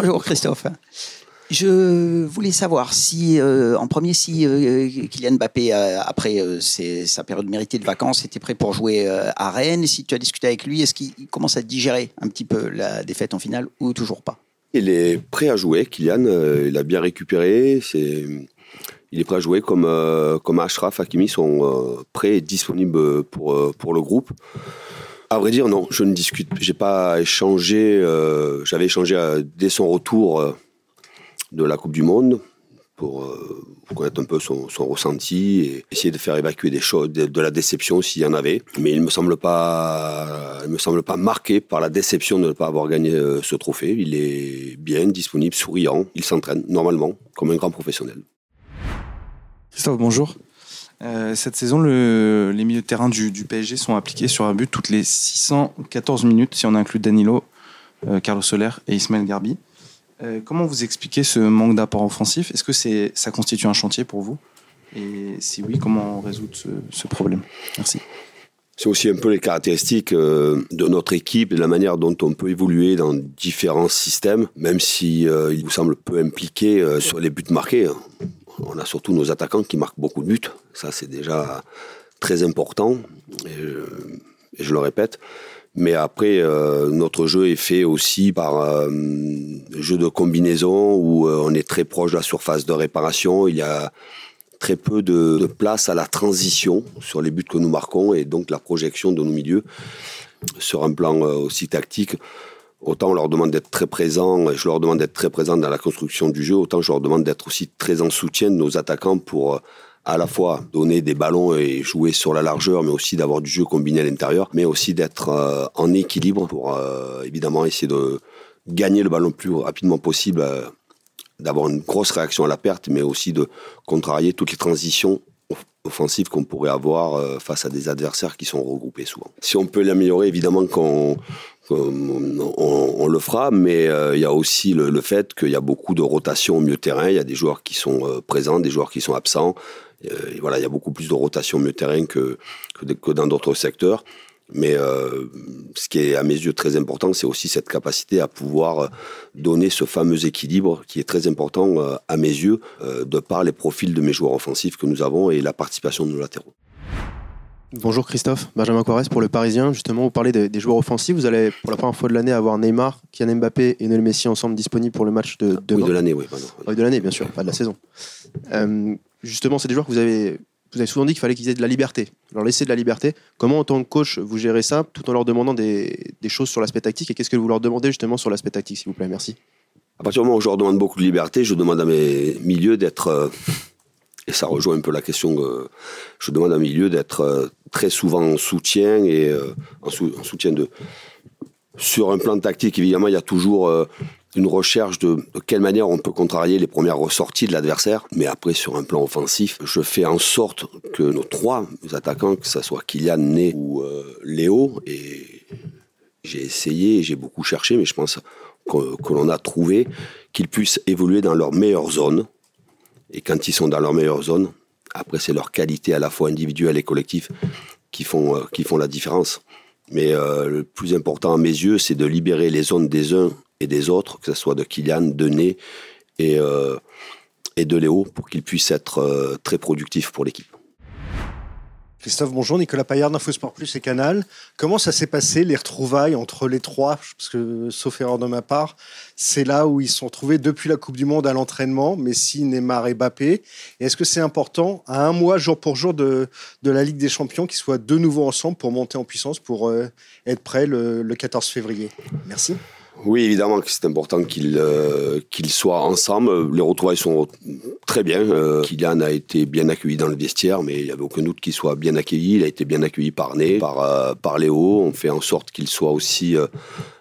Bonjour Christophe. Je voulais savoir si, euh, en premier, si euh, Kylian Mbappé, euh, après sa période méritée de vacances, était prêt pour jouer à Rennes. Si tu as discuté avec lui, est-ce qu'il commence à digérer un petit peu la défaite en finale ou toujours pas? Il est prêt à jouer, Kylian. il a bien récupéré. Il est prêt à jouer comme, comme Ashraf, Hakimi sont prêts et disponibles pour, pour le groupe. À vrai dire, non, je ne discute. J'ai pas échangé. J'avais échangé dès son retour de la Coupe du Monde pour, euh, connaître un peu son, ressenti et essayer de faire évacuer des choses, de, la déception s'il y en avait. Mais il me semble pas, il me semble pas marqué par la déception de ne pas avoir gagné euh, ce trophée. Il est bien disponible, souriant. Il s'entraîne normalement comme un grand professionnel. Christophe, bonjour. Euh, cette saison, le, les milieux de terrain du, PSG sont appliqués sur un but toutes les 614 minutes, si on inclut Danilo, Carlos Soler et Ismaël Garbi. Euh, comment vous expliquez ce manque d'apport offensif? Est-ce que ça constitue un chantier pour vous? Et si oui, comment résoudre ce, ce problème? Merci. C'est aussi un peu les caractéristiques euh, de notre équipe et de la manière dont on peut évoluer dans différents systèmes, même si euh, il vous semble peu impliqué sur les buts marqués. On a surtout nos attaquants qui marquent beaucoup de buts. Ça, c'est déjà très important. et je le répète. Mais après, euh, notre jeu est fait aussi par euh, jeu de combinaison où euh, on est très proche de la surface de réparation. Il y a très peu de, place à la transition sur les buts que nous marquons et donc la projection de nos milieux sur un plan aussi tactique. Autant on leur demande d'être très présents, je leur demande d'être très présents dans la construction du jeu, autant je leur demande d'être aussi très en soutien de nos attaquants pour à la fois donner des ballons et jouer sur la largeur, mais aussi d'avoir du jeu combiné à l'intérieur, mais aussi d'être euh, en équilibre pour euh, évidemment essayer de gagner le ballon le plus rapidement possible, euh, d'avoir une grosse réaction à la perte, mais aussi de contrarier toutes les transitions offensives qu'on pourrait avoir face à des adversaires qui sont regroupés souvent. Si on peut l'améliorer, évidemment qu'on on, le fera, mais il y a aussi le, fait qu'il y a beaucoup de rotation au milieu terrain. Il y a des joueurs qui sont présents, des joueurs qui sont absents. Euh, voilà, il y a beaucoup plus de rotation au milieu terrain que, que, dans d'autres secteurs. Mais euh, ce qui est à mes yeux très important, c'est aussi cette capacité à pouvoir euh, donner ce fameux équilibre qui est très important à mes yeux, de par les profils de mes joueurs offensifs que nous avons et la participation de nos latéraux. Bonjour Christophe, Benjamin Quares pour le Parisien. Justement, vous parlez des, joueurs offensifs. Vous allez pour la première fois de l'année avoir Neymar, Kylian Mbappé et Lionel Messi ensemble disponibles pour le match de demain. Oui, de l'année, oui. oui. de l'année, bien sûr, pas de la saison. Euh, justement, c'est des joueurs que vous avez, vous avez souvent dit qu'il fallait qu'ils aient de la liberté, leur laisser de la liberté. Comment, en tant que coach, vous gérez ça tout en leur demandant des, choses sur l'aspect tactique? Et qu'est-ce que vous leur demandez justement sur l'aspect tactique, s'il vous plaît? Merci. À partir du moment où je leur demande beaucoup de liberté, je demande à mes milieux d'être, euh, et ça rejoint un peu la question que je demande à mes milieux d'être euh, très souvent en soutien et euh, en, soutien de. Sur un plan tactique, évidemment, il y a toujours une recherche de, quelle manière on peut contrarier les premières ressorties de l'adversaire. Mais après, sur un plan offensif, je fais en sorte que nos trois attaquants, que ce soit Kylian, Né ou euh, Léo, et j'ai essayé, j'ai beaucoup cherché, mais je pense que, l'on a trouvé qu'ils puissent évoluer dans leur meilleure zone. Et quand ils sont dans leur meilleure zone, après, c'est leur qualité à la fois individuelle et collective qui font, euh, qui font la différence. Mais euh, le plus important à mes yeux, c'est de libérer les zones des uns et des autres, que ce soit de Kylian, de Né et, euh, et de Léo, pour qu'ils puissent être très productifs pour l'équipe. Christophe, bonjour. Nicolas Paillard d'InfoSport Plus et Canal. Comment ça s'est passé, les retrouvailles entre les trois? Parce que, sauf erreur de ma part, c'est là où ils se sont retrouvés depuis la Coupe du Monde à l'entraînement, Messi, Neymar et Mbappé. Est-ce que c'est important, à un mois, jour pour jour, de, de la Ligue des Champions, qu'ils soient de nouveau ensemble pour monter en puissance, pour euh, être prêts le 14 février? Merci. Oui, évidemment que c'est important qu'ils euh, soient ensemble. Les retrouvailles sont très bien. Euh, Kylian a été bien accueilli dans le vestiaire, mais il n'y avait aucun doute qu'il soit bien accueilli. Il a été bien accueilli par Né, par, euh, par Léo. On fait en sorte qu'il soit aussi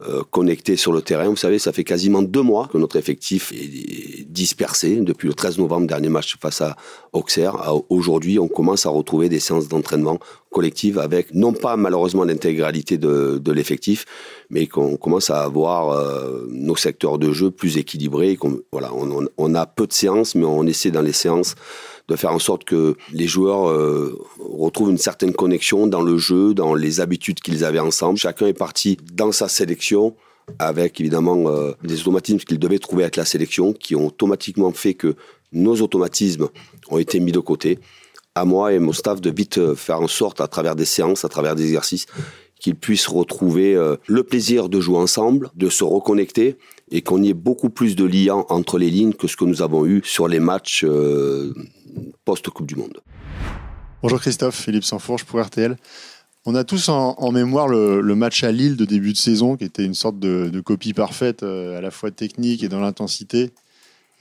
euh, euh, connecté sur le terrain. Vous savez, ça fait quasiment deux mois que notre effectif est dispersé. Depuis le 13 novembre, dernier match face à Auxerre. Aujourd'hui, on commence à retrouver des séances d'entraînement collectives avec, non pas malheureusement l'intégralité de, de l'effectif, mais qu'on commence à avoir euh, nos secteurs de jeu plus équilibrés. Voilà, on, on, on a peu de séances, mais on essaie dans les séances de faire en sorte que les joueurs euh, retrouvent une certaine connexion dans le jeu, dans les habitudes qu'ils avaient ensemble. Chacun est parti dans sa sélection avec évidemment euh, des automatismes qu'il devait trouver avec la sélection, qui ont automatiquement fait que nos automatismes ont été mis de côté. À moi et mon staff de vite euh, faire en sorte, à travers des séances, à travers des exercices, qu'ils puissent retrouver euh, le plaisir de jouer ensemble, de se reconnecter et qu'on y ait beaucoup plus de liens entre les lignes que ce que nous avons eu sur les matchs post-Coupe du Monde. Bonjour Christophe, Philippe Sanfourche pour RTL. On a tous en, mémoire le, match à Lille de début de saison, qui était une sorte de, copie parfaite, euh, à la fois technique et dans l'intensité.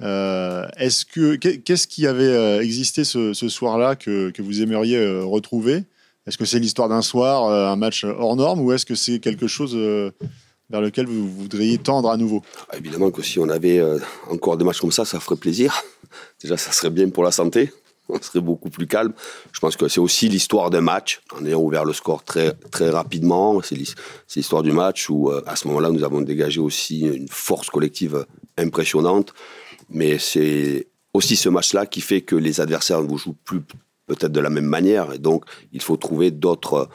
Euh, est-ce que qu'est-ce qui avait euh, existé ce, soir-là que, vous aimeriez retrouver? Est-ce que c'est l'histoire d'un soir, un match hors norme, ou est-ce que c'est quelque chose vers lequel vous voudriez tendre à nouveau? Ah, Évidemment que si on avait encore des matchs comme ça, ça ferait plaisir. Déjà, ça serait bien pour la santé on serait beaucoup plus calme. Je pense que c'est aussi l'histoire d'un match, en ayant ouvert le score très, très rapidement. C'est l'histoire du match où, euh, à ce moment-là, nous avons dégagé aussi une force collective impressionnante. Mais c'est aussi ce match-là qui fait que les adversaires ne vous jouent plus peut-être de la même manière. Et donc, il faut trouver d'autres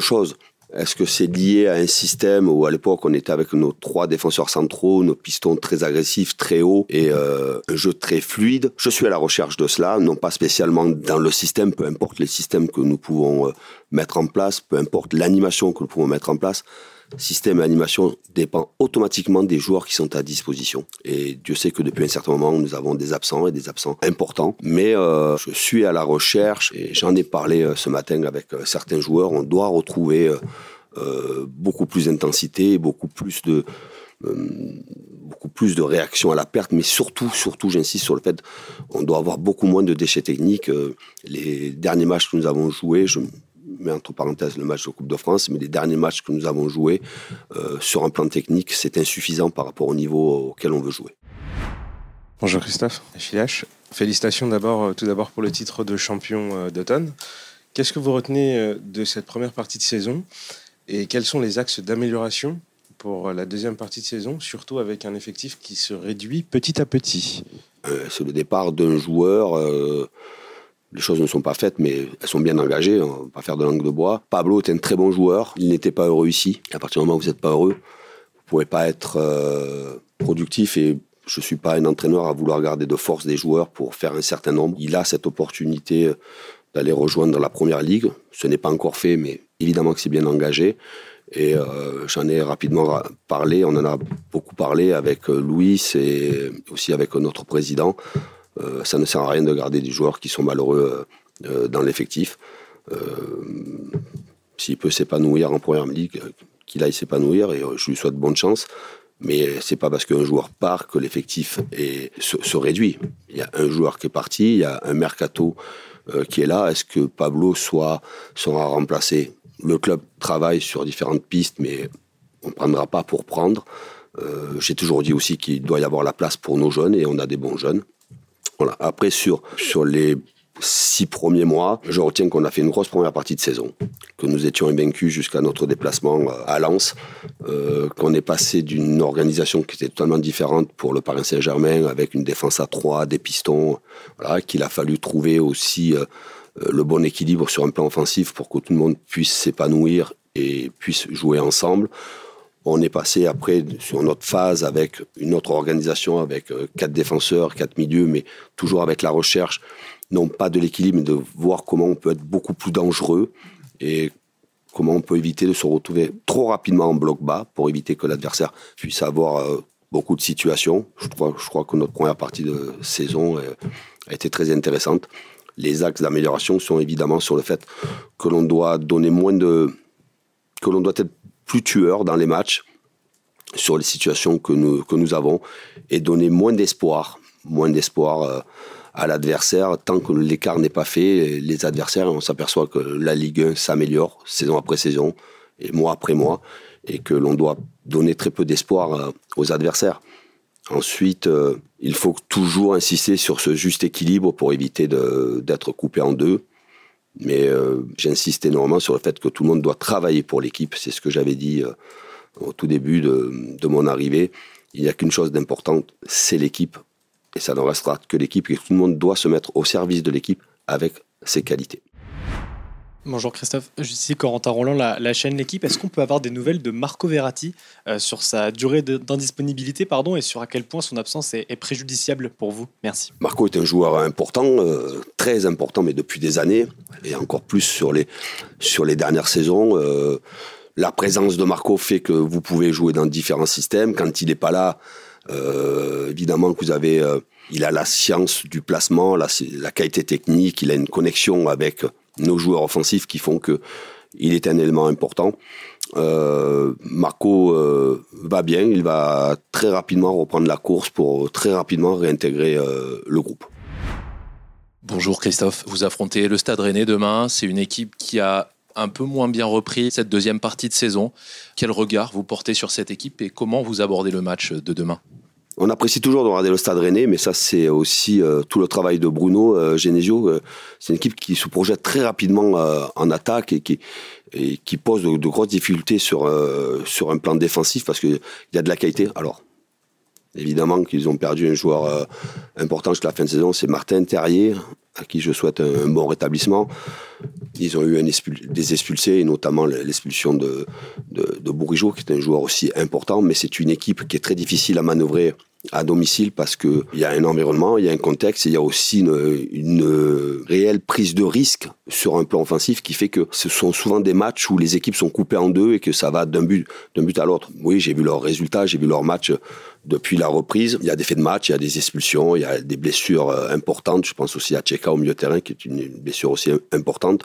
choses. Est-ce que c'est lié à un système où à l'époque on était avec nos trois défenseurs centraux, nos pistons très agressifs, très hauts et euh, un jeu très fluide? Je suis à la recherche de cela, non pas spécialement dans le système, peu importe les systèmes que nous pouvons euh, mettre en place, peu importe l'animation que nous pouvons mettre en place, système et animation dépend automatiquement des joueurs qui sont à disposition. Et Dieu sait que depuis un certain moment, nous avons des absents et des absents importants. Mais euh, je suis à la recherche et j'en ai parlé euh, ce matin avec euh, certains joueurs. On doit retrouver beaucoup plus d'intensité, beaucoup plus de beaucoup plus de réaction à la perte, mais surtout, surtout, j'insiste sur le fait, on doit avoir beaucoup moins de déchets techniques. Les derniers matchs que nous avons joués, je mets entre parenthèses le match de Coupe de France, mais les derniers matchs que nous avons joués euh, sur un plan technique, c'est insuffisant par rapport au niveau auquel on veut jouer. Bonjour Christophe, H. Félicitations d'abord, euh, tout d'abord pour le titre de champion euh, d'automne. Qu'est-ce que vous retenez de cette première partie de saison et quels sont les axes d'amélioration pour la deuxième partie de saison, surtout avec un effectif qui se réduit petit à petit? C'est le départ d'un joueur les choses ne sont pas faites, mais elles sont bien engagées. On va pas faire de langue de bois. Pablo était un très bon joueur. Il n'était pas heureux ici. À partir du moment où vous n'êtes pas heureux, vous pouvez pas être euh, productif et je suis pas un entraîneur à vouloir garder de force des joueurs pour faire un certain nombre. Il a cette opportunité d'aller rejoindre la première ligue. Ce n'est pas encore fait, mais évidemment que c'est bien engagé. Et euh, j'en ai rapidement parlé, on en a beaucoup parlé avec euh, Louis et aussi avec notre président. Euh, ça ne sert à rien de garder des joueurs qui sont malheureux euh, euh, dans l'effectif. S'il peut s'épanouir en première ligue, qu'il aille s'épanouir et je lui souhaite bonne chance. Mais c'est pas parce qu'un joueur part que l'effectif se, réduit. Il y a un joueur qui est parti, il y a un mercato qui est là. Est-ce que Pablo soit, sera remplacé? Le club travaille sur différentes pistes, mais on ne prendra pas pour prendre. J'ai toujours dit aussi qu'il doit y avoir la place pour nos jeunes et on a des bons jeunes. Voilà. Après, sur, sur les six premiers mois, je retiens qu'on a fait une grosse première partie de saison, que nous étions invaincus jusqu'à notre déplacement euh, à Lens, euh, qu'on est passé d'une organisation qui était totalement différente pour le Paris Saint-Germain, avec une défense à trois, des pistons, voilà, qu'il a fallu trouver aussi euh, le bon équilibre sur un plan offensif pour que tout le monde puisse s'épanouir et puisse jouer ensemble. On est passé après sur notre phase avec une autre organisation, avec euh, quatre défenseurs, quatre milieux, mais toujours avec la recherche, non pas de l'équilibre, mais de voir comment on peut être beaucoup plus dangereux et comment on peut éviter de se retrouver trop rapidement en bloc bas pour éviter que l'adversaire puisse avoir euh, beaucoup de situations. Je crois, je crois que notre première partie de saison euh, a été très intéressante. Les axes d'amélioration sont évidemment sur le fait que l'on doit donner moins de que l'on doit être plus tueur dans les matchs sur les situations que nous, que nous avons et donner moins d'espoir, moins d'espoir euh, à l'adversaire tant que l'écart n'est pas fait. Les adversaires, on s'aperçoit que la Ligue 1 s'améliore saison après saison et mois après mois et que l'on doit donner très peu d'espoir euh, aux adversaires. Ensuite, euh, il faut toujours insister sur ce juste équilibre pour éviter d'être coupé en deux. Mais euh, j'insiste énormément sur le fait que tout le monde doit travailler pour l'équipe. C'est ce que j'avais dit euh, au tout début de, mon arrivée. Il n'y a qu'une chose d'importante, c'est l'équipe. Et ça ne restera que l'équipe. Et tout le monde doit se mettre au service de l'équipe avec ses qualités. Bonjour Christophe, je suis Corentin Roland, la, chaîne L'équipe. Est-ce qu'on peut avoir des nouvelles de Marco Verratti euh, sur sa durée d'indisponibilité pardon, et sur à quel point son absence est, préjudiciable pour vous? Merci. Marco est un joueur important, euh, très important, mais depuis des années, et encore plus sur les, sur les dernières saisons. euh, la présence de Marco fait que vous pouvez jouer dans différents systèmes. Quand il n'est pas là, évidemment que vous avez, il a la science du placement, la, la qualité technique, il a une connexion avec nos joueurs offensifs qui font que il est un élément important. Euh, Marco euh, va bien, il va très rapidement reprendre la course pour très rapidement réintégrer euh, le groupe. Bonjour Christophe, vous affrontez le Stade Rennais demain. C'est une équipe qui a un peu moins bien repris cette deuxième partie de saison. Quel regard vous portez sur cette équipe et comment vous abordez le match de demain? On apprécie toujours de regarder le Stade Rennais, mais ça c'est aussi euh, tout le travail de Bruno euh, Genesio. Euh, c'est une équipe qui se projette très rapidement euh, en attaque et qui, pose de, grosses difficultés sur, un plan défensif parce qu'il y a de la qualité. Alors, évidemment qu'ils ont perdu un joueur important jusqu'à la fin de saison, c'est Martin Terrier, à qui je souhaite un, bon rétablissement. Ils ont eu des expulsés, et notamment l'expulsion de, de, qui est un joueur aussi important, mais c'est une équipe qui est très difficile à manœuvrer à domicile parce qu'il y a un environnement, il y a un contexte, et il y a aussi une, réelle prise de risque sur un plan offensif qui fait que ce sont souvent des matchs où les équipes sont coupées en deux et que ça va d'un but, d'un but à l'autre. Oui, j'ai vu leurs résultats, j'ai vu leurs matchs depuis la reprise. Il y a des faits de match, il y a des expulsions, il y a des blessures euh, importantes. Je pense aussi à Tcheka au milieu de terrain, qui est une blessure aussi importante.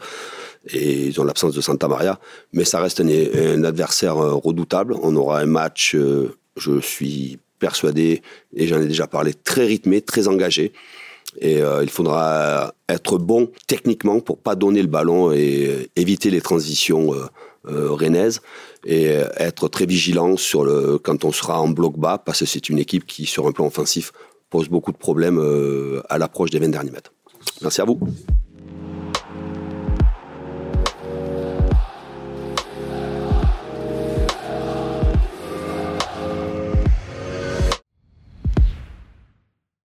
Et ils ont l'absence de Santa Maria. Mais ça reste un, un adversaire euh, redoutable. On aura un match, euh, je suis persuadé, et j'en ai déjà parlé, très rythmé, très engagé. Et euh, il faudra être bon techniquement pour pas donner le ballon et éviter les transitions euh, euh, rennaises et être très vigilant sur le quand on sera en bloc bas parce que c'est une équipe qui sur un plan offensif pose beaucoup de problèmes euh, à l'approche des 20 derniers mètres. Merci à vous.